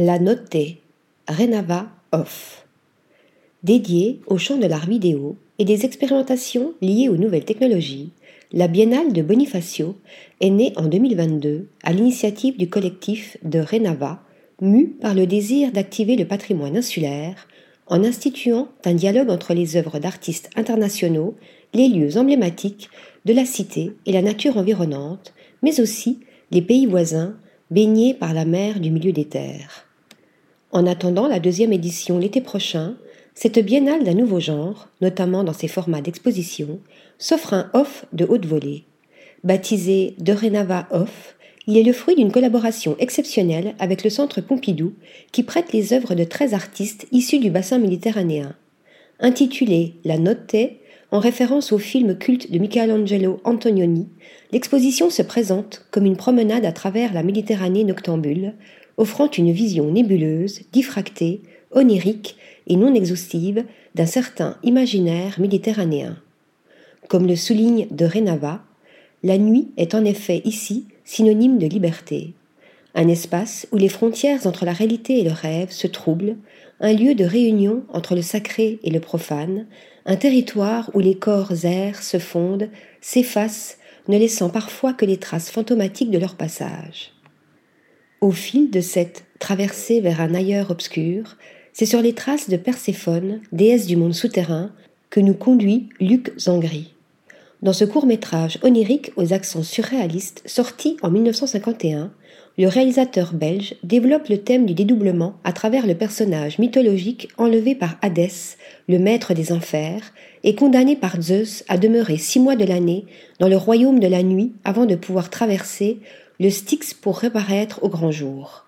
La notée Renava Off. Dédiée au champ de l'art vidéo et des expérimentations liées aux nouvelles technologies, la Biennale de Bonifacio est née en 2022 à l'initiative du collectif de Renava, mu par le désir d'activer le patrimoine insulaire en instituant un dialogue entre les œuvres d'artistes internationaux, les lieux emblématiques de la cité et la nature environnante, mais aussi les pays voisins baignés par la mer du milieu des terres. En attendant la deuxième édition l'été prochain, cette biennale d'un nouveau genre, notamment dans ses formats d'exposition, s'offre un off de haute volée. Baptisé De Renava Off, il est le fruit d'une collaboration exceptionnelle avec le Centre Pompidou qui prête les œuvres de 13 artistes issus du bassin méditerranéen. Intitulé La Notte, en référence au film culte de Michelangelo Antonioni, l'exposition se présente comme une promenade à travers la Méditerranée noctambule, offrant une vision nébuleuse, diffractée, onirique et non exhaustive d'un certain imaginaire méditerranéen. Comme le souligne de Renava, la nuit est en effet ici synonyme de liberté, un espace où les frontières entre la réalité et le rêve se troublent, un lieu de réunion entre le sacré et le profane, un territoire où les corps airs se fondent, s'effacent, ne laissant parfois que les traces fantomatiques de leur passage. Au fil de cette traversée vers un ailleurs obscur, c'est sur les traces de Perséphone, déesse du monde souterrain, que nous conduit Luc Zangri. Dans ce court métrage onirique aux accents surréalistes sorti en 1951, le réalisateur belge développe le thème du dédoublement à travers le personnage mythologique enlevé par Hadès, le maître des enfers, et condamné par Zeus à demeurer six mois de l'année dans le royaume de la nuit avant de pouvoir traverser le Styx pour reparaître au grand jour.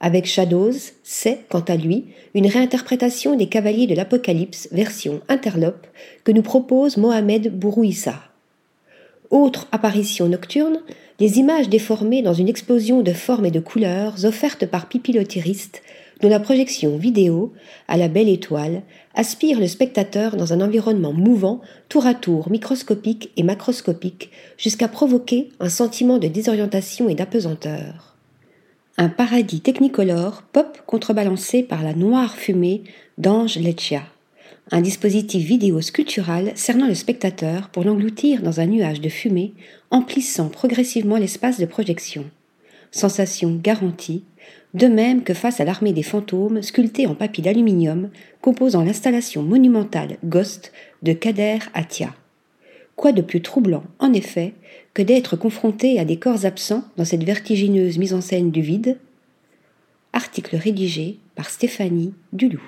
Avec Shadows, c'est, quant à lui, une réinterprétation des Cavaliers de l'Apocalypse version interlope que nous propose Mohamed Bourouissa. Autre apparition nocturne, les images déformées dans une explosion de formes et de couleurs offertes par Pipilotiriste, dont la projection vidéo, à la belle étoile, aspire le spectateur dans un environnement mouvant, tour à tour microscopique et macroscopique, jusqu'à provoquer un sentiment de désorientation et d'apesanteur un paradis technicolore pop contrebalancé par la noire fumée d'Ange Leccia, un dispositif vidéo sculptural cernant le spectateur pour l'engloutir dans un nuage de fumée, emplissant progressivement l'espace de projection. Sensation garantie, de même que face à l'armée des fantômes sculptés en papier d'aluminium composant l'installation monumentale Ghost de Kader Atia. Quoi de plus troublant, en effet, que d'être confronté à des corps absents dans cette vertigineuse mise en scène du vide? Article rédigé par Stéphanie Dulou.